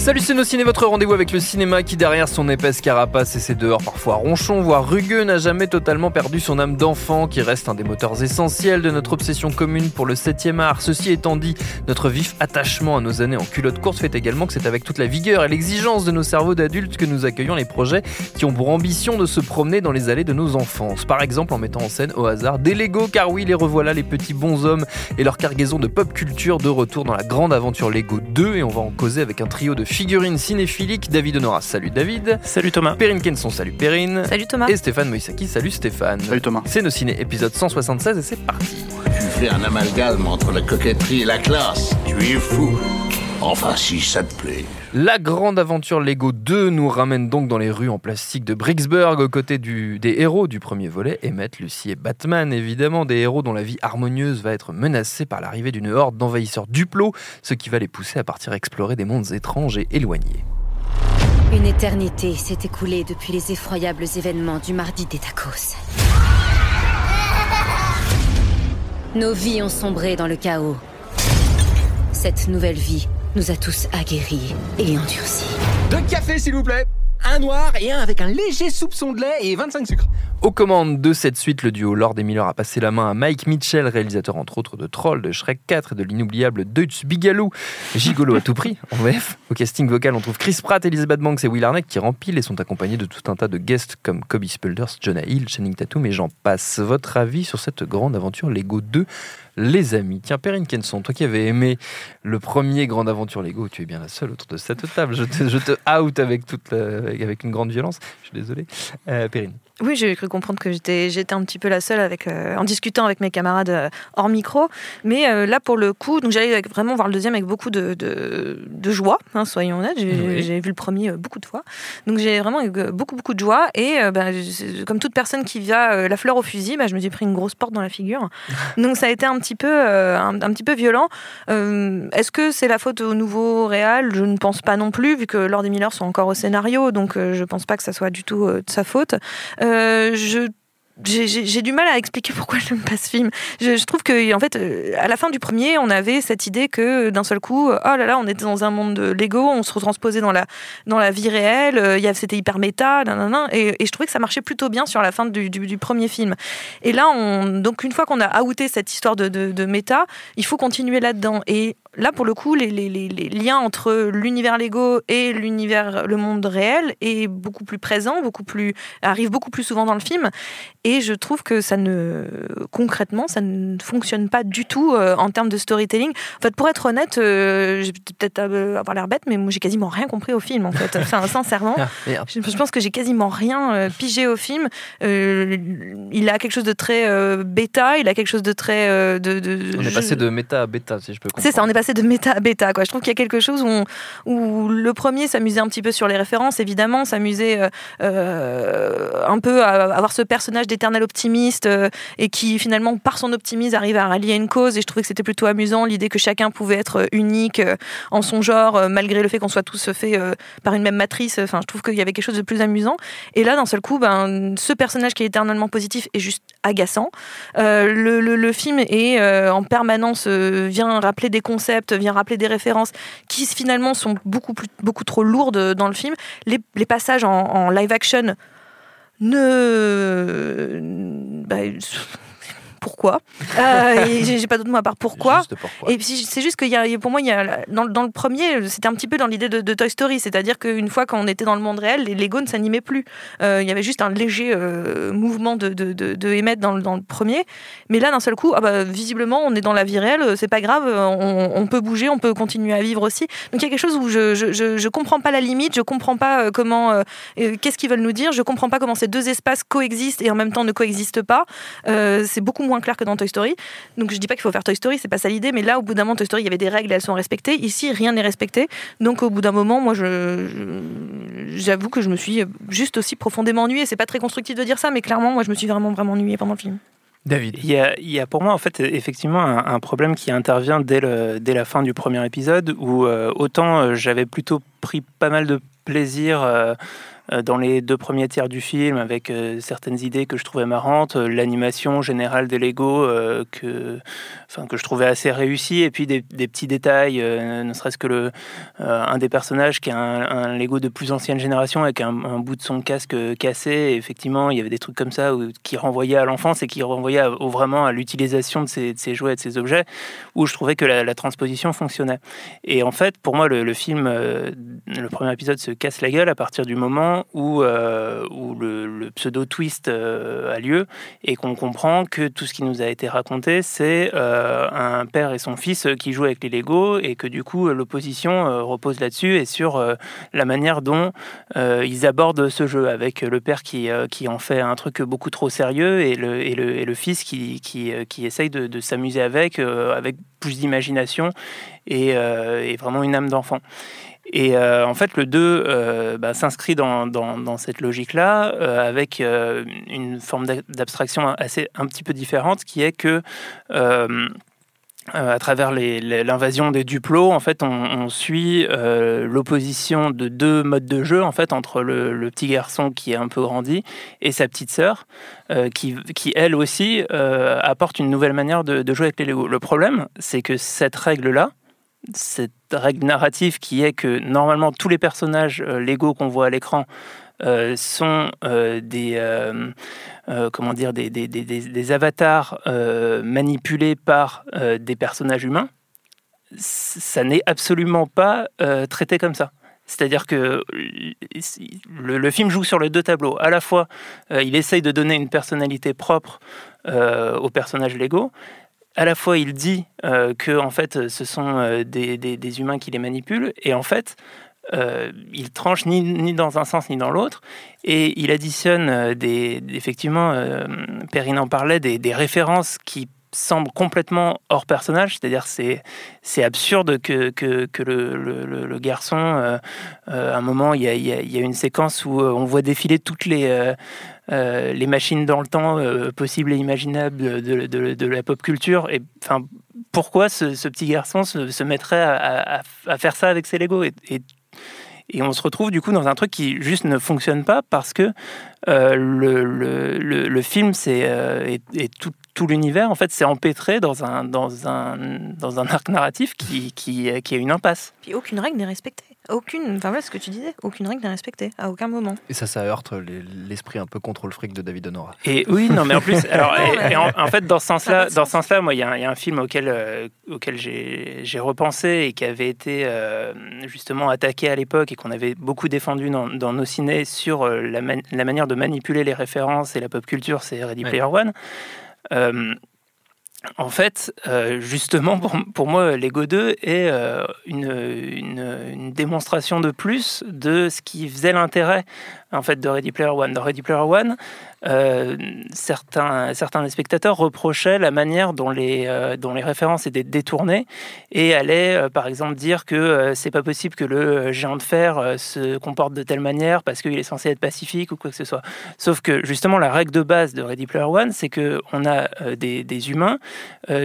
Salut c'est nos ciné, votre rendez-vous avec le cinéma qui derrière son épaisse carapace et ses dehors parfois ronchons, voire rugueux, n'a jamais totalement perdu son âme d'enfant qui reste un des moteurs essentiels de notre obsession commune pour le 7 art. Ceci étant dit, notre vif attachement à nos années en culotte courte fait également que c'est avec toute la vigueur et l'exigence de nos cerveaux d'adultes que nous accueillons les projets qui ont pour ambition de se promener dans les allées de nos enfances. Par exemple en mettant en scène au hasard des Lego, car oui, les revoilà les petits bonshommes et leur cargaison de pop culture de retour dans la grande aventure Lego 2 et on va en causer avec un trio de figurines cinéphiliques. David Honora, salut David. Salut Thomas. Perrine Kenson, salut Perrine. Salut Thomas. Et Stéphane Moïsaki, salut Stéphane. Salut Thomas. C'est nos ciné épisode 176 et c'est parti. Tu fais un amalgame entre la coquetterie et la classe. Tu es fou. Enfin, si ça te plaît. La grande aventure Lego 2 nous ramène donc dans les rues en plastique de Bricksburg aux côtés du- des héros du premier volet, Emmett, Lucy et Batman, évidemment des héros dont la vie harmonieuse va être menacée par l'arrivée d'une horde d'envahisseurs duplos, ce qui va les pousser à partir explorer des mondes étranges et éloignés. Une éternité s'est écoulée depuis les effroyables événements du mardi des tacos. Nos vies ont sombré dans le chaos. Cette nouvelle vie nous a tous aguerris et endurcis. Deux cafés, s'il vous plaît. Un noir et un avec un léger soupçon de lait et 25 sucres. Aux commandes de cette suite, le duo Lord et Miller a passé la main à Mike Mitchell, réalisateur entre autres de Troll, de Shrek 4 et de l'inoubliable Deutsch Bigaloo, gigolo à tout prix, en VF. Au casting vocal, on trouve Chris Pratt, Elizabeth Banks et Will Arnett qui rempilent et sont accompagnés de tout un tas de guests comme Kobe Spulders, Jonah Hill, Channing Tatum et j'en passe. Votre avis sur cette grande aventure Lego 2 les amis. Tiens, Perrine Kenson, toi qui avais aimé le premier Grande Aventure Lego, tu es bien la seule autour de cette table. Je te, je te out avec, toute la- avec une grande violence. Je suis désolé. Euh, Perrine. Oui, j'ai cru comprendre que j'étais, j'étais un petit peu la seule avec, euh, en discutant avec mes camarades euh, hors micro. Mais euh, là, pour le coup, donc j'allais vraiment voir le deuxième avec beaucoup de, de, de joie, hein, soyons honnêtes. J'ai, Oui. j'ai vu le premier beaucoup de fois. Donc j'ai vraiment eu beaucoup, beaucoup de joie. Et ben, je- comme toute personne qui vient la fleur au fusil, ben, je me suis pris une grosse porte dans la figure. Donc ça a été un petit peu, euh, un, petit peu violent. Euh, est-ce que c'est la faute au nouveau Réal Je ne pense pas non plus, vu que Lord et Miller sont encore au scénario. Donc euh, je pense pas que ça soit du tout de sa faute. Je j'ai- du mal à expliquer pourquoi je n'aime pas ce film. Je, trouve que en fait, euh, à la fin du premier, on avait cette idée que d'un seul coup, euh, oh là là, on était dans un monde de Lego, on se retransposait dans la dans la vie réelle. euh, C'était hyper méta, et, je trouvais que ça marchait plutôt bien sur la fin du, premier film. Et là, on, donc une fois qu'on a outé cette histoire de, de, de méta, il faut continuer là-dedans. Et là, pour le coup, les, les- les- les liens entre l'univers Lego et l'univers, le monde réel est beaucoup plus présent, beaucoup plus arrive beaucoup plus souvent dans le film. Et je trouve que ça ne concrètement, ça ne fonctionne pas du tout euh, en termes de storytelling. En fait, pour être honnête, euh, j'ai peut-être euh, avoir l'air bête, mais moi j'ai quasiment rien compris au film. En fait, enfin, sincèrement. Ah. Je, je pense que j'ai quasiment rien euh, pigé au film. Il a quelque chose de très bêta, il a quelque chose de très. de, de- On est je- passé de méta à bêta, si je peux comprendre. c'est ça, on est passé de méta à bêta. Quoi. Je trouve qu'il y a quelque chose où, où le premier s'amusait un petit peu sur les références, évidemment, s'amusait euh, euh, un peu à avoir ce personnage d'éternel optimiste euh, et qui finalement, par son optimisme, arrive à rallier une cause. Et je trouvais que c'était plutôt amusant l'idée que chacun pouvait être unique en son genre, malgré le fait qu'on soit tous faits par une même matrice. Enfin, je trouve qu'il y avait quelque chose de plus amusant. Et là, d'un seul coup, ben, ce personnage qui est éternellement positif est juste agaçant. Le, le- le film est en permanence vient rappeler des concepts, vient rappeler des références qui finalement sont beaucoup beaucoup trop lourdes dans le film. Les, passages en, en live action ne bah, pourquoi. Euh, j'ai pas d'autre mot à part pourquoi. Et puis c'est juste y a, pour moi, il y a, dans, dans le premier, c'était un petit peu dans l'idée de, de Toy Story, c'est-à-dire qu'une fois qu'on était dans le monde réel, les Lego ne s'animaient plus. Euh, il y avait juste un léger euh, mouvement de, de, de, de émettre dans, le- dans le premier, mais là d'un seul coup, ah bah, visiblement, on est dans la vie réelle, c'est pas grave, on, on peut bouger, on peut continuer à vivre aussi. Donc il y a quelque chose où je, je, je, je comprends pas la limite, je comprends pas euh, comment, qu'est-ce qu'ils veulent nous dire, je comprends pas comment ces deux espaces coexistent et en même temps ne coexistent pas. C'est beaucoup moins clair que dans Toy Story. Donc je dis pas qu'il faut faire Toy Story, c'est pas ça l'idée, mais là au bout d'un moment Toy Story il y avait des règles, elles sont respectées. Ici rien n'est respecté. Donc au bout d'un moment, moi je j'avoue que je me suis juste aussi profondément ennuyée. C'est pas très constructif de dire ça, mais clairement moi je me suis vraiment vraiment ennuyée pendant le film. David. Il y, a, il y a pour moi en fait effectivement un, un problème qui intervient dès, le, dès la fin du premier épisode où euh, autant euh, j'avais plutôt pris pas mal de plaisir euh, dans les deux premiers tiers du film avec euh, certaines idées que je trouvais marrantes, euh, l'animation générale des Lego euh, que, enfin, que je trouvais assez réussie et puis des, petits détails, euh, ne serait-ce que le, euh, un des personnages qui a un, Lego de plus ancienne génération avec un, bout de son casque euh, cassé. Effectivement, il y avait des trucs comme ça où- qui renvoyaient à l'enfance et qui renvoyaient vraiment à l'utilisation de ces, jouets et de ces objets, où je trouvais que la, transposition fonctionnait. Et en fait, pour moi, le, film, euh, le premier épisode se casse la gueule à partir du moment où, euh, où le, pseudo-twist euh, a lieu et qu'on comprend que tout ce qui nous a été raconté, c'est euh, un père et son fils qui jouent avec les Lego et que du coup, l'opposition repose là-dessus et sur la manière dont ils abordent ce jeu avec le père qui, qui en fait un truc beaucoup trop sérieux et le, et le, et le fils qui, qui, qui essaye de, s'amuser avec, avec plus d'imagination et, et vraiment une âme d'enfant. Et euh, en fait, le 2 euh, bah, s'inscrit dans, cette logique-là, euh, avec une forme d'a- d'abstraction assez un petit peu différente, qui est que à travers l'invasion des Duplos, en fait, on, suit l'opposition de deux modes de jeu, en fait, entre le, petit garçon qui est un peu grandi et sa petite sœur, qui, qui elle aussi apporte une nouvelle manière de, de jouer avec les Lego. Le problème, c'est que cette règle-là, cette règle narrative qui est que normalement tous les personnages euh, Lego qu'on voit à l'écran euh, sont euh, des comment dire des, avatars manipulés par des personnages humains. Ça n'est absolument pas traité comme ça. C'est-à-dire que le, le film joue sur les deux tableaux. À la fois, il essaye de donner une personnalité propre aux personnages Lego, à la fois il dit euh, que en fait ce sont euh, des, des- humains qui les manipulent et en fait euh, il tranche ni, dans un sens ni dans l'autre et il additionne des effectivement euh, Perrine en parlait des, des références qui semblent complètement hors personnage c'est-à-dire c'est c'est absurde que, que, que le, le- garçon à un moment il y a, y y a une séquence où on voit défiler toutes les euh, euh, les machines dans le temps euh, possibles et imaginables de, la pop culture. Et enfin, pourquoi ce, petit garçon se, mettrait à, faire ça avec ses Lego et, on se retrouve du coup dans un truc qui juste ne fonctionne pas parce que euh, le, film c'est euh, et, et tout, l'univers en fait c'est empêtré dans un, arc narratif qui, a une impasse. Puis aucune règle n'est respectée. Aucune, enfin voilà ce que tu disais, aucune règle n'est respectée à aucun moment. Et ça, ça heurte les- l'esprit un peu contrôle fric de David Honora. Et oui, non, mais en plus, alors, et- et en, en fait, dans ce sens-là, dans ce sens. sens-là, moi, il y, a un- il y a un film auquel, euh, auquel j'ai repensé et qui avait été euh, justement attaqué à l'époque et qu'on avait beaucoup défendu dans, dans nos cinés sur euh, la, man- la manière de manipuler les références et la pop culture, c'est Ready Ouais. Player One. Euh, en fait, euh, justement, pour, moi, Lego 2 est euh, une démonstration de plus de ce qui faisait l'intérêt en fait, de Ready Player One. Dans Ready Player One, euh, certains, certains des spectateurs reprochaient la manière dont les, euh, dont les références étaient détournées et allaient, euh, par exemple, dire que c'est pas possible que le géant de fer se comporte de telle manière parce qu'il est censé être pacifique ou quoi que ce soit. Sauf que, justement, la règle de base de Ready Player One, c'est qu'on a des, des humains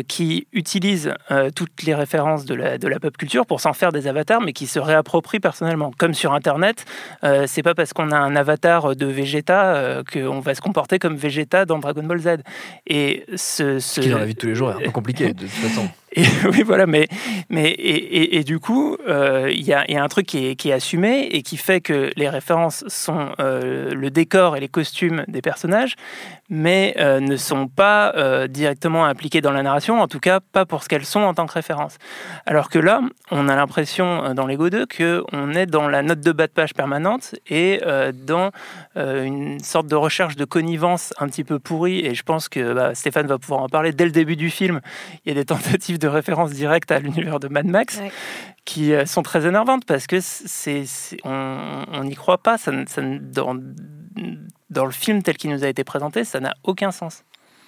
qui utilisent toutes les références de la, de la pop culture pour s'en faire des avatars, mais qui se réapproprient personnellement. Comme sur Internet, c'est pas parce qu'on a un avatar de Vegeta qu'on va se comporter comme Vegeta dans Dragon Ball Z. Et ce, ce... Ce qui, dans la vie de tous les jours, est un peu compliqué, de toute façon. Et, oui, voilà, mais, mais et, du coup, euh, il y, a, y, a, un truc qui est, assumé et qui fait que les références sont euh, le décor et les costumes des personnages, mais euh, ne sont pas directement impliquées dans la narration, en tout cas pas pour ce qu'elles sont en tant que référence. Alors que là, on a l'impression dans Lego 2 qu'on est dans la note de bas de page permanente et dans une sorte de recherche de connivence un petit peu pourrie, et je pense que bah, Stéphane va pouvoir en parler dès le début du film. Il y a des tentatives référence directe à l'univers de Mad Max. Ouais qui sont très énervantes parce que c'est, on n'y croit pas. Ça, ça, dans, dans le film tel qu'il nous a été présenté, ça n'a aucun sens.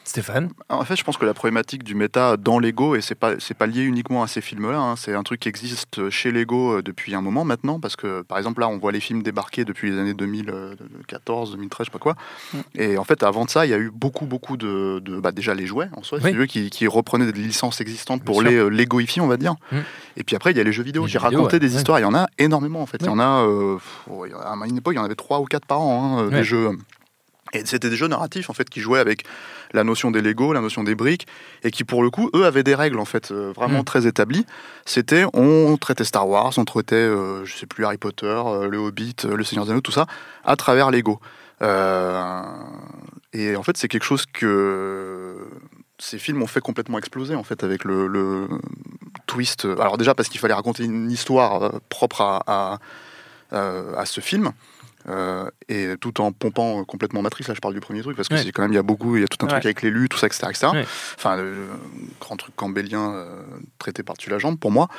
Stéphane En fait, je pense que la problématique du méta dans Lego, et c'est pas, c'est pas lié uniquement à ces films-là, hein, c'est un truc qui existe chez Lego depuis un moment maintenant, parce que par exemple là, on voit les films débarquer depuis les années 2014, 2013, je sais pas quoi. Mm. Et en fait, avant de ça, il y a eu beaucoup, beaucoup de. de bah, déjà les jouets, en soi, oui. si qui, qui, reprenaient des licences existantes pour Bien les euh, Legoifier, on va dire. Mm. Et puis après, il y a les jeux vidéo les qui racontaient ouais. des histoires. Il y en a énormément, en fait. Il y en a. Euh, à une époque, il y en avait trois ou quatre par an, hein, des jeux. Et c'était des jeux narratifs en fait qui jouaient avec la notion des Lego, la notion des briques, et qui pour le coup, eux avaient des règles en fait euh, vraiment mmh. très établies. C'était on traitait Star Wars, on traitait, euh, je sais plus Harry Potter, euh, le Hobbit, le Seigneur des Anneaux, tout ça, à travers Lego. Euh, et en fait, c'est quelque chose que ces films ont fait complètement exploser en fait avec le, le twist. Alors déjà parce qu'il fallait raconter une histoire propre à, à, à ce film. Euh, et tout en pompant complètement Matrix, là je parle du premier truc, parce que ouais. c'est quand même, il y a beaucoup, il y a tout un truc avec l'élu, tout ça, etc. etc. Ouais. Enfin, le, grand truc cambélien euh, traité par-dessus la jambe pour moi,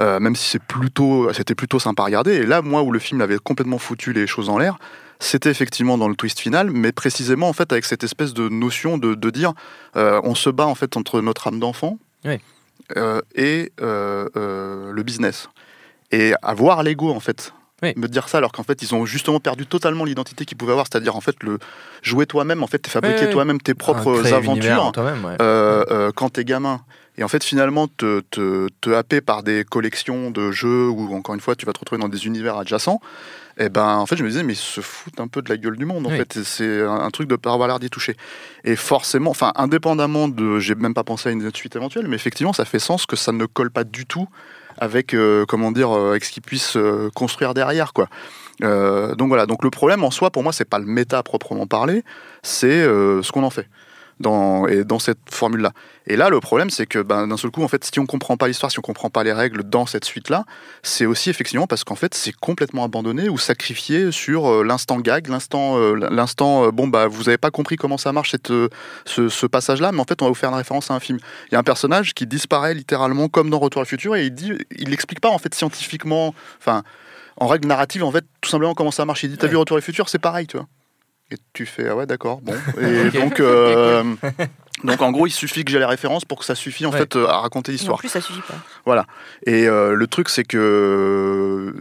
euh, même si c'est plutôt, c'était plutôt sympa à regarder. Et là, moi, où le film avait complètement foutu les choses en l'air, c'était effectivement dans le twist final, mais précisément en fait avec cette espèce de notion de, de dire, euh, on se bat en fait entre notre âme d'enfant euh, et euh, le business. Et avoir l'ego en fait oui. me dire ça alors qu'en fait ils ont justement perdu totalement l'identité qu'ils pouvaient avoir c'est-à-dire en fait le jouer toi-même en fait fabriquer oui, toi-même tes propres ah, aventures ouais. euh, euh, quand t'es gamin et en fait finalement te, te, te, happer par des collections de jeux où encore une fois tu vas te retrouver dans des univers adjacents et eh ben en fait je me disais mais ils se foutent un peu de la gueule du monde en oui. fait c'est un, un, truc de pas avoir l'air d'y toucher et forcément enfin indépendamment de j'ai même pas pensé à une suite éventuelle mais effectivement ça fait sens que ça ne colle pas du tout avec euh, comment dire euh, avec ce qu'ils puissent euh, construire derrière quoi. Donc voilà, donc le problème en soi pour moi c'est pas le méta proprement parlé, c'est ce qu'on en fait dans, et dans cette formule-là. Et là, le problème, c'est que ben, d'un seul coup, en fait, si on comprend pas l'histoire, si on comprend pas les règles dans cette suite-là, c'est aussi effectivement parce qu'en fait, c'est complètement abandonné ou sacrifié sur euh, l'instant gag, l'instant, euh, l'instant, euh, bon bah, vous avez pas compris comment ça marche cette, ce, ce passage-là, mais en fait, on va vous faire une référence à un film. Il y a un personnage qui disparaît littéralement comme dans Retour à le futur et il dit, il explique pas en fait scientifiquement, enfin, en règle narrative, en fait, tout simplement comment ça marche. Il dit, t'as ouais. vu Retour à le futur, c'est pareil, tu vois. Et tu fais ah ouais d'accord bon et okay. donc euh, donc en gros il suffit que j'ai les références pour que ça suffise en ouais. fait à raconter l'histoire. En plus ça suffit pas. Voilà et euh, le truc c'est que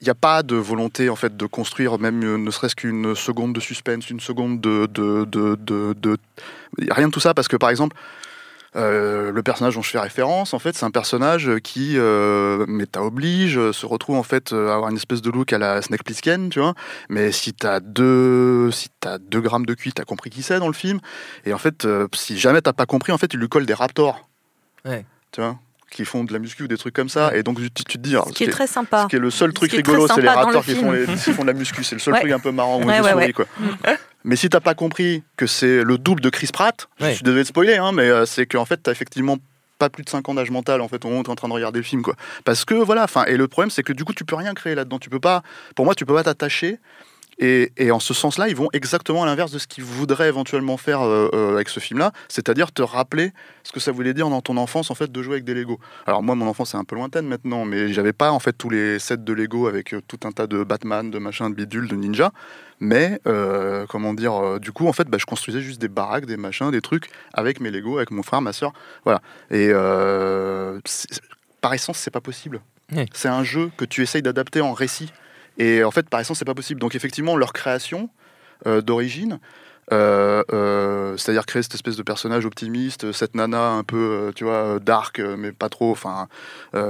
il n'y a pas de volonté en fait de construire même ne serait-ce qu'une seconde de suspense, une seconde de, de, de, de, de... rien de tout ça parce que par exemple euh, le personnage dont je fais référence, en fait, c'est un personnage qui, euh, méta oblige, se retrouve en fait à avoir une espèce de look à la Snake Plissken, tu vois. Mais si t'as deux, si t'as deux grammes de cuit, t'as compris qui c'est dans le film. Et en fait, euh, si jamais t'as pas compris, en fait, il lui colle des raptors. Ouais. Tu vois qui font de la muscu ou des trucs comme ça. Et donc, tu, tu te dis. Ce qui est très sympa. Ce qui est le seul truc rigolo, c'est les raptors qui font, les, qui font de la muscu. C'est le seul ouais. truc un peu marrant où ouais, ouais, souris, quoi. Mais si t'as pas compris que c'est le double de Chris Pratt, je suis désolé de spoiler, hein, mais euh, c'est qu'en fait, t'as effectivement pas plus de 5 ans d'âge mental en fait au moment où tu es en train de regarder le film quoi. Parce que voilà enfin et le problème c'est que du coup tu peux rien créer là-dedans. Tu peux pas pour moi tu peux pas t'attacher et, et, en ce sens-là, ils vont exactement à l'inverse de ce qu'ils voudraient éventuellement faire euh, euh, avec ce film-là, c'est-à-dire te rappeler ce que ça voulait dire dans ton enfance en fait de jouer avec des Lego. Alors moi, mon enfance est un peu lointaine maintenant, mais j'avais pas en fait tous les sets de Lego avec euh, tout un tas de Batman, de machin, de bidule, de ninja. Mais euh, comment dire, du coup, en fait, bah, je construisais juste des baraques, des machins, des trucs avec mes Lego, avec mon frère, ma soeur, voilà. Et par essence, c'est pas possible. Oui. C'est un jeu que tu essayes d'adapter en récit. Et en fait, par essence, c'est pas possible. Donc, effectivement, leur création euh, d'origine, euh, euh, c'est-à-dire créer cette espèce de personnage optimiste, cette nana un peu, tu vois, dark, mais pas trop, enfin,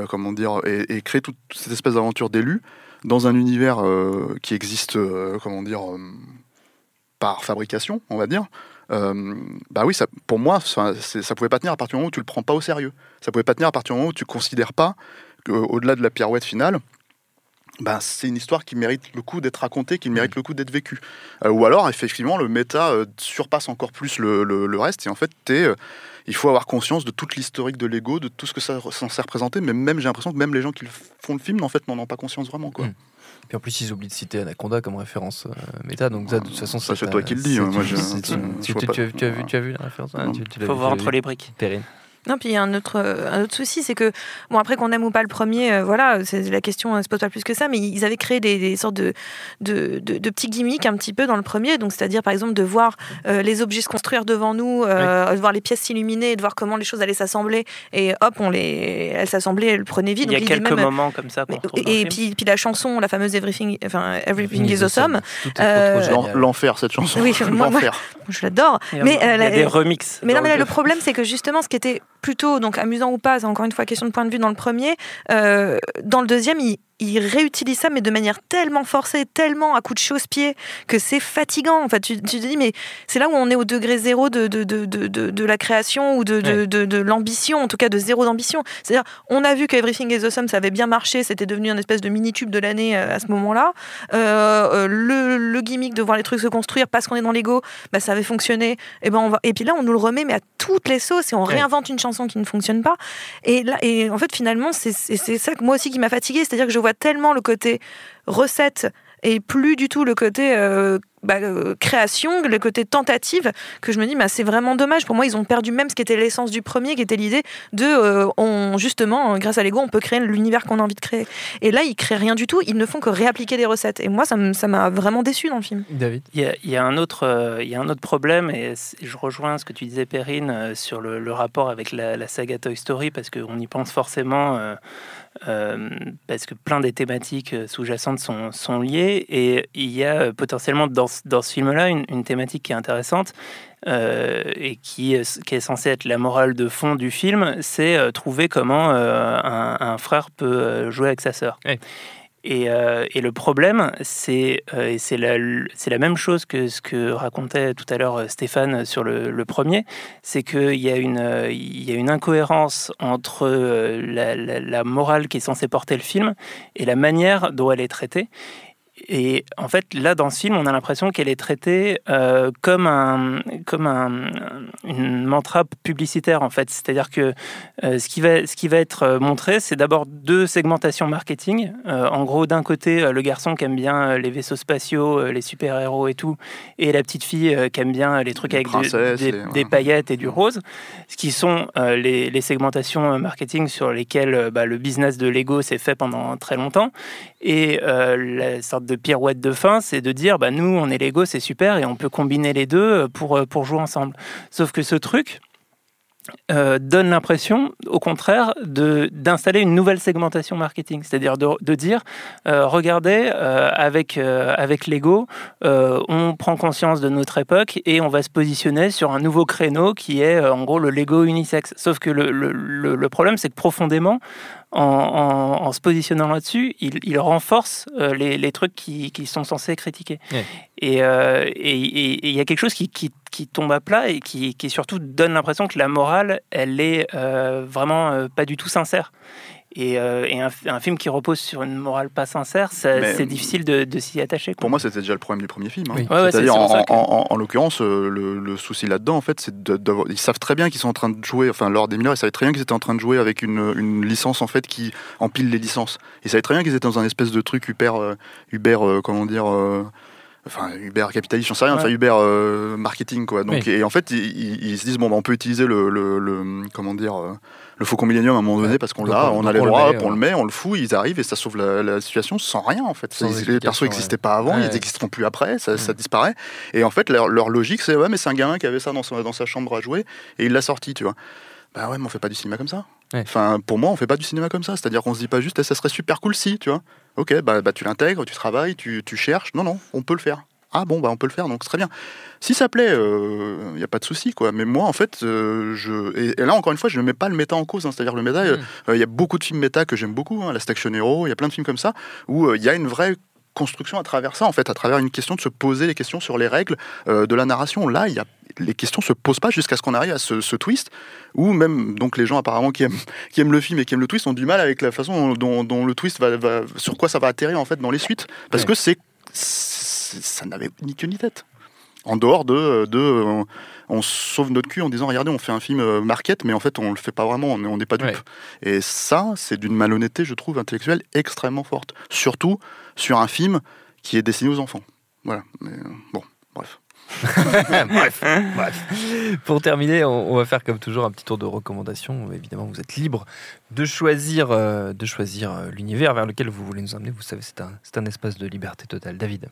comment dire, et, créer toute cette espèce d'aventure d'élu dans un univers qui existe, comment dire, par fabrication, on va dire. bah oui, ça, pour moi, ça, ça pouvait pas tenir à partir du moment où tu le prends pas au sérieux. Ça pouvait pas tenir à partir du moment où tu considères pas qu'au-delà de la pirouette finale, bah, c'est une histoire qui mérite le coup d'être racontée, qui mérite le coup d'être vécue. Euh, ou alors, effectivement, le méta euh, surpasse encore plus le, le- le reste. Et en fait, t'es, euh, il faut avoir conscience de toute l'historique de Lego, de tout ce que ça est censé représenter. Mais même, j'ai l'impression que même les gens qui le font le film, en fait, n'en ont pas conscience vraiment. Quoi. Puis en plus, ils oublient de citer Anaconda comme référence euh, méta. Donc, ça, de toute façon, c'est toi qui le dis, hein. Moi, tu- as vu- la référence? L'as Faut voir entre les briques. Perrine. Non, puis il y a un autre, euh, un autre souci, c'est que, bon, après qu'on aime ou pas le premier, euh, voilà, c'est la question ne se pose pas plus que ça, mais ils avaient créé des, des sortes de, de, de- de petits gimmicks un petit peu dans le premier, donc c'est-à-dire par exemple de voir euh, les objets se construire devant nous, euh, de voir les pièces s'illuminer, de voir comment les choses allaient s'assembler, et hop, on les, elles s'assemblaient, elles le prenaient vite. Il y a donc quelques même- moments comme ça mais- et puis, puis la chanson, la fameuse Everything, enfin, Everything is Awesome. Euh, L'enfer, cette chanson. Oui, moi- moi- L'enfer. Je l'adore. Mais, il y euh, a des remixes. mais non, mais là, le le problème, c'est que justement, ce qui était plutôt donc amusant ou pas, c'est encore une fois question de point de vue dans le premier. euh, dans le deuxième, il, il réutilise ça, mais de manière tellement forcée, tellement à coup de chausse-pied, que c'est fatigant. En fait, tu, tu te dis, mais c'est là où on est au degré zéro de, de, de, de, de- la création ou de, Ouais. de, l'ambition, en tout cas de zéro d'ambition. C'est-à-dire, on a vu que Everything is Awesome, ça avait bien marché, c'était devenu un espèce de mini-tube de l'année euh, à ce moment-là. Euh, euh, le, le gimmick de voir les trucs se construire parce qu'on est dans Lego, bah, ça avait fonctionné. Et, ben on va... et puis là, on nous le remet, mais à toutes les sauces, et on Ouais. réinvente une chanson qui ne fonctionne pas. Et, là, et en fait, finalement, c'est ça que moi aussi qui m'a fatiguée. C'est-à-dire que je vois tellement le côté recette et plus du tout le côté euh, bah, euh, création, le côté tentative, que je me dis, bah, c'est vraiment dommage. Pour moi, ils ont perdu même ce qui était l'essence du premier, qui était l'idée de, euh, on, justement, grâce à Lego, on peut créer l'univers qu'on a envie de créer. Et là, ils créent rien du tout. Ils ne font que réappliquer des recettes. Et moi, ça m'a vraiment déçu dans le film. David. Il y, a, il y a un autre, euh, il y a un autre problème, et je rejoins ce que tu disais, Perrine, euh, sur le, le rapport avec la, la saga Toy Story, parce qu'on y pense forcément, euh, parce que plein des thématiques euh, sous-jacentes sont, sont liées, et il y a euh, potentiellement dans, dans ce film-là une, une thématique qui est intéressante, et qui, qui est censée être la morale de fond du film, c'est trouver comment un, frère peut jouer avec sa sœur. Et, euh, et le problème, c'est euh, la, la même chose que ce que racontait tout à l'heure euh, Stéphane sur le, premier, c'est qu'il y, a une, y a une incohérence entre la- la morale qui est censée porter le film et la manière dont elle est traitée. Et en fait, là, dans ce film, on a l'impression qu'elle est traitée euh, comme, un, comme un, une mantra publicitaire, en fait. C'est-à-dire que euh, ce, qui va, ce qui va être euh, montré, c'est d'abord deux segmentations marketing. Euh, en gros, d'un côté, le garçon qui aime bien les vaisseaux spatiaux, les super-héros et tout, et la petite fille qui aime bien les trucs Les avec de- des, paillettes et du rose, ce qui sont les, les segmentations marketing sur lesquelles bah, le business de Lego s'est fait pendant très longtemps. Et la sorte de pirouette de fin, c'est de dire, bah, nous, on est Lego, c'est super, et on peut combiner les deux euh, pour, euh, pour jouer ensemble. Sauf que ce truc euh, donne l'impression, au contraire, d'installer une nouvelle segmentation marketing. C'est-à-dire de, de dire, regardez, avec, avec Lego, on prend conscience de notre époque et on va se positionner sur un nouveau créneau qui est, en gros, le Lego unisex. Sauf que le- le- le problème, c'est que profondément, en, en- en se positionnant là-dessus, il, il renforce euh, les, les trucs qui, qui sont censés critiquer. Ouais. Et euh, et- et- et il y a quelque chose qui, qui- qui tombe à plat et qui, surtout donne l'impression que la morale, elle est euh, vraiment pas du tout sincère. Et, euh, et un, un film qui repose sur une morale pas sincère, c'est difficile de, de s'y attacher. quoi. Pour moi, c'était déjà le problème du premier film. hein. Oui. Ouais, C'est-à-dire, c'est en, pour ça que- en- en- en l'occurrence, euh, le, le souci là-dedans, en fait, c'est ils savent très bien qu'ils sont en train de jouer. Enfin, lors des mineurs, ils savaient très bien qu'ils étaient en train de jouer avec une, une licence en fait qui empile les licences. Ils savaient très bien qu'ils étaient dans un espèce de truc Uber, euh, Uber, euh, comment dire. Enfin, Uber capitaliste, j'en sais rien, enfin. Uber euh, marketing, quoi. Donc, Oui. et en fait, ils, se disent, bon, bah, on peut utiliser le, le, le- comment dire, euh, le Faucon Millennium à un moment donné Ouais. parce qu'on l'a, on- a les droits, on le met, on le fout, ils arrivent et ça sauve la, la situation sans rien, en fait. Sans Les- persos n'existaient ouais. pas avant, ils n'existeront plus après, ça, ça disparaît. Et en fait, leur, leur logique, c'est ouais, mais c'est un gamin qui avait ça dans, sa chambre à jouer et il l'a sorti, tu vois. Bah ouais, mais on fait pas du cinéma comme ça. Enfin, pour moi, on fait pas du cinéma comme ça. C'est-à-dire qu'on se dit pas juste, eh, ça serait super cool si, tu vois. Ok, bah, bah tu l'intègres, tu travailles, tu, tu cherches. Non, non, on peut le faire. Ah bon, bah on peut le faire, donc c'est très bien. Si ça plaît, il n'y a pas de souci, quoi. Mais moi, en fait, euh, je... Et, et là, encore une fois, je ne mets pas le méta en cause. hein. C'est-à-dire le méta, euh, il y a beaucoup de films méta que j'aime beaucoup, hein, la Station Hero, il y a plein de films comme ça, où euh, il y a une vraie construction à travers ça, en fait, à travers une question de se poser les questions sur les règles euh, de la narration. Là, il y a, les questions se posent pas jusqu'à ce qu'on arrive à ce, ce twist, où même donc les gens apparemment qui aiment, qui aiment le film et qui aiment le twist ont du mal avec la façon dont, dont le twist va, va- sur quoi ça va atterrir en fait dans les suites, parce Ouais. que c'est ça n'avait ni queue ni tête. En dehors de, de on sauve notre cul en disant regardez on fait un film euh, market mais en fait on le fait pas vraiment on est- on n'est pas dupe Ouais. et ça c'est d'une malhonnêteté je trouve intellectuelle extrêmement forte surtout sur un film qui est destiné aux enfants voilà Mais, euh, bon bref bref, bref. Pour terminer, on, on va faire comme toujours un petit tour de recommandations. Évidemment, vous êtes libre de choisir, euh, de choisir euh, l'univers vers lequel vous voulez nous emmener. Vous savez, c'est un, c'est un espace de liberté totale. David.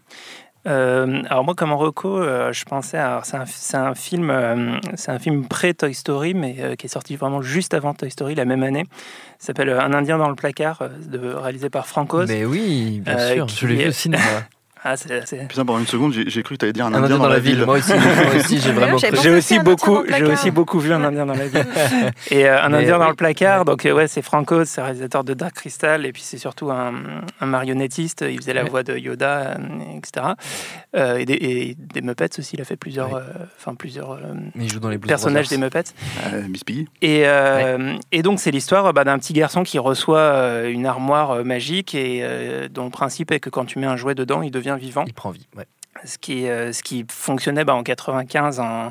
Euh, alors moi, comme en reco, euh, je pensais, à- alors c'est un, c'est un film, euh, c'est un film pré Toy Story, mais euh, qui est sorti vraiment juste avant Toy Story la même année. Il s'appelle Un Indien dans le placard, euh, de, réalisé par Franco. Mais oui, bien Euh, sûr. Je l'ai vu au cinéma. Ah, c'est- c'est- putain pendant une seconde j'ai j'ai cru que tu allais dire un, Un indien dans, la ville, Moi aussi, moi aussi j'ai vraiment. J'ai pensé aussi beaucoup, j'ai placard. aussi beaucoup vu un Indien dans la ville. et euh, un Mais Indien dans le placard. Donc euh, ouais, c'est Franco, c'est réalisateur de Dark Crystal, et puis c'est surtout un, un marionnettiste. Il faisait la Ouais. voix de Yoda, euh, etc. Euh, et, des, et des Muppets aussi. Il a fait plusieurs, euh, enfin plusieurs euh, Mais il joue dans les personnages des. Muppets. Euh, Miss Piggy Et, euh, et donc, c'est l'histoire bah, d'un petit garçon qui reçoit euh, une armoire euh, magique et euh, dont le principe est que quand tu mets un jouet dedans, il devient vivant. Il prend vie. Ouais. Ce qui, euh, ce qui fonctionnait bah, en 95 en,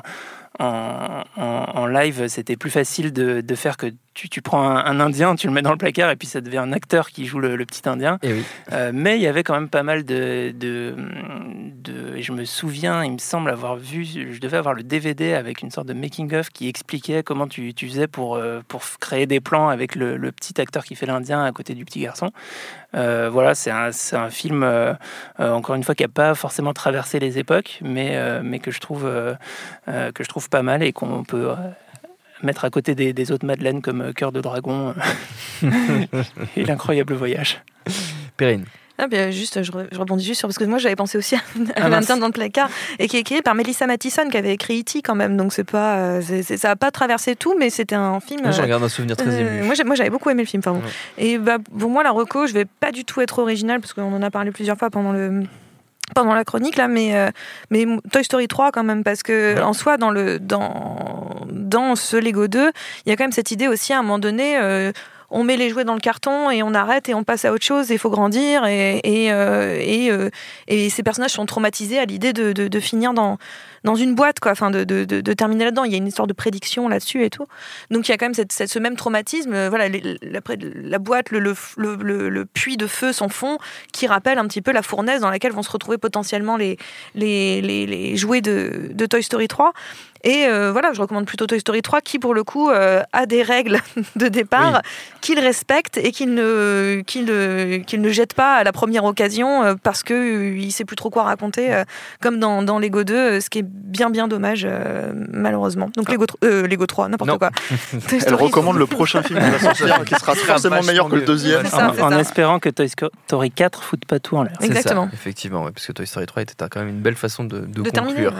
en, en- en live, c'était plus facile de, de faire que tu, tu prends un, un Indien, tu le mets dans le placard et puis ça devient un acteur qui joue le, le petit Indien. Et oui. Euh, mais il y avait quand même pas mal de, de, de- Je me souviens, il me semble avoir vu, je devais avoir le DVD avec une sorte de making-of qui expliquait comment tu, tu faisais pour, euh, pour créer des plans avec le, le petit acteur qui fait l'Indien à côté du petit garçon. Euh, voilà, c'est un, un film, euh, euh, encore une fois, qui n'a pas forcément traversé les époques, mais, mais que, je trouve, que je trouve pas mal et qu'on peut. mettre à côté des, des autres Madeleines comme Cœur de Dragon et L'incroyable voyage. Perrine. Ah, bien, juste, je, re- je rebondis juste sur parce que moi j'avais pensé aussi à, Ah, à dans le placard et qui est écrit par Melissa Mathison qui avait écrit E.T. quand même donc c'est pas euh, c'est- ça a pas traversé tout mais c'était un film. Moi, j'en euh, garde un souvenir très euh, ému. moi, j'avais beaucoup aimé le film. Pardon. Ouais. Et bah, pour moi, la reco, je vais pas du tout être original parce qu'on en a parlé plusieurs fois pendant le pendant la chronique là, mais euh, mais Toy Story 3 quand même parce que Ouais. en soi dans le dans dans ce Lego 2, il y a quand même cette idée aussi à un moment donné. euh, on met les jouets dans le carton et on arrête et on passe à autre chose. Il faut grandir et et, euh, et, euh, et ces personnages sont traumatisés à l'idée de finir dans dans une boîte quoi, enfin de, de, de, de terminer là-dedans. Il y a une histoire de prédiction là-dessus et tout. Donc il y a quand même cette, cette- ce même traumatisme. euh, Voilà, les- la, la boîte, le, le, le, puits de feu sans fond, qui rappelle un petit peu la fournaise dans laquelle vont se retrouver potentiellement les, les, les, les jouets de, de Toy Story 3. Et euh, voilà, je recommande plutôt Toy Story 3 qui, pour le coup, euh, a des règles de départ qu'il respecte et qu'il ne, ne, qu'il ne jette pas à la première occasion parce qu'il ne sait plus trop quoi raconter, comme dans, dans Lego 2, euh, ce qui est bien, bien dommage, euh, malheureusement. Donc Lego, euh, Lego 3, n'importe quoi. Toy elle Story recommande le prochain film qui va sortir qui sera forcément meilleur que le deuxième en espérant que Toy Story 4 foute pas tout en l'air. Exactement. effectivement, ouais, parce que Toy Story 3 était quand même une belle façon de, de De conclure. terminer, ouais.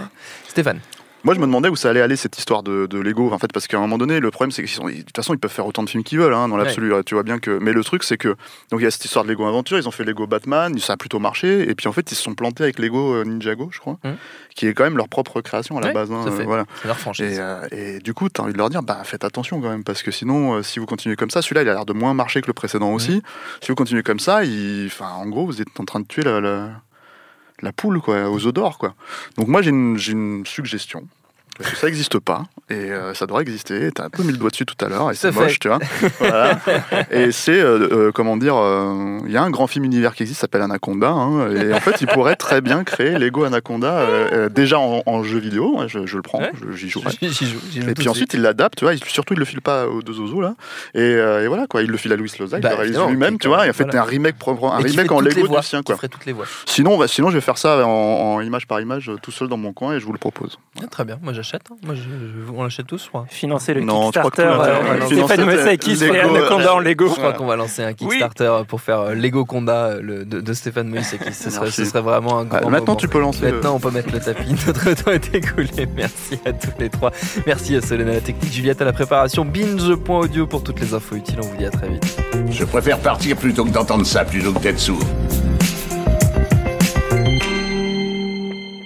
Stéphane. Moi, je me demandais où ça allait aller cette histoire de, de Lego, en fait, parce qu'à un moment donné, le problème, c'est que de toute façon, ils peuvent faire autant de films qu'ils veulent, hein, dans l'absolu. Tu vois bien que. Mais le truc, c'est que donc il y a cette histoire de Lego Aventure, ils ont fait Lego Batman, ça a plutôt marché, et puis en fait, ils se sont plantés avec Lego euh, Ninjago, je crois, Mm. qui est quand même leur propre création à la Ouais, base. hein, fait. voilà. C'est leur franchise. Et, euh, et du coup, tu as envie de leur dire, bah, faites attention quand même, parce que sinon, euh, si vous continuez comme ça, celui-là, il a l'air de moins marcher que le précédent aussi. Si vous continuez comme ça, il... enfin, en gros, vous êtes en train de tuer la, la, la poule quoi, aux d'or. Quoi. Donc moi, j'ai une suggestion. Parce que ça n'existe pas, et euh, ça devrait exister. T'as un peu mis le doigt dessus tout à l'heure, et c'est moche, tu vois. Voilà. Et c'est, euh, euh, comment dire, euh, il y a un grand film univers qui existe, s'appelle Anaconda, hein, et en fait, il pourrait très bien créer Lego Anaconda, déjà en, en jeu vidéo, ouais, je, je le prends, Ouais. j'y joue. J'y joue, Et puis ensuite, suite. il l'adapte, tu vois, il- surtout il le file pas aux deux oiseaux là. Et, et voilà quoi, il le file à Louis Loza, il Bah, le réalise lui-même, tu vois, et en fait voilà. un remake propre, un remake en Lego voix, du sien quoi. toutes les voix. Sinon, on va- sinon je vais faire ça en, en image par image, tout seul dans mon coin et je vous le propose. Ah, très bien, moi j'achète. hein. Moi, je- je- on l'achète tous. Financer le Non, je crois que Kickstarter, euh, Stéphane qui se Lego, fait Anaconda en Lego. Je crois qu'on va lancer un Kickstarter pour faire euh, Lego Conda euh, le- de, de Stéphane Moïseki. Ce serait, ce serait vraiment un grand Ah, maintenant, moment. tu peux lancer le- Maintenant, on peut mettre le tapis. Notre temps est écoulé. Merci à tous les trois. Merci à Solène à la technique, Juliette à la préparation, binge.audio pour toutes les infos utiles. On vous dit à très vite. Je préfère partir plutôt que d'entendre ça, plutôt que d'être sourd.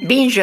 Binge.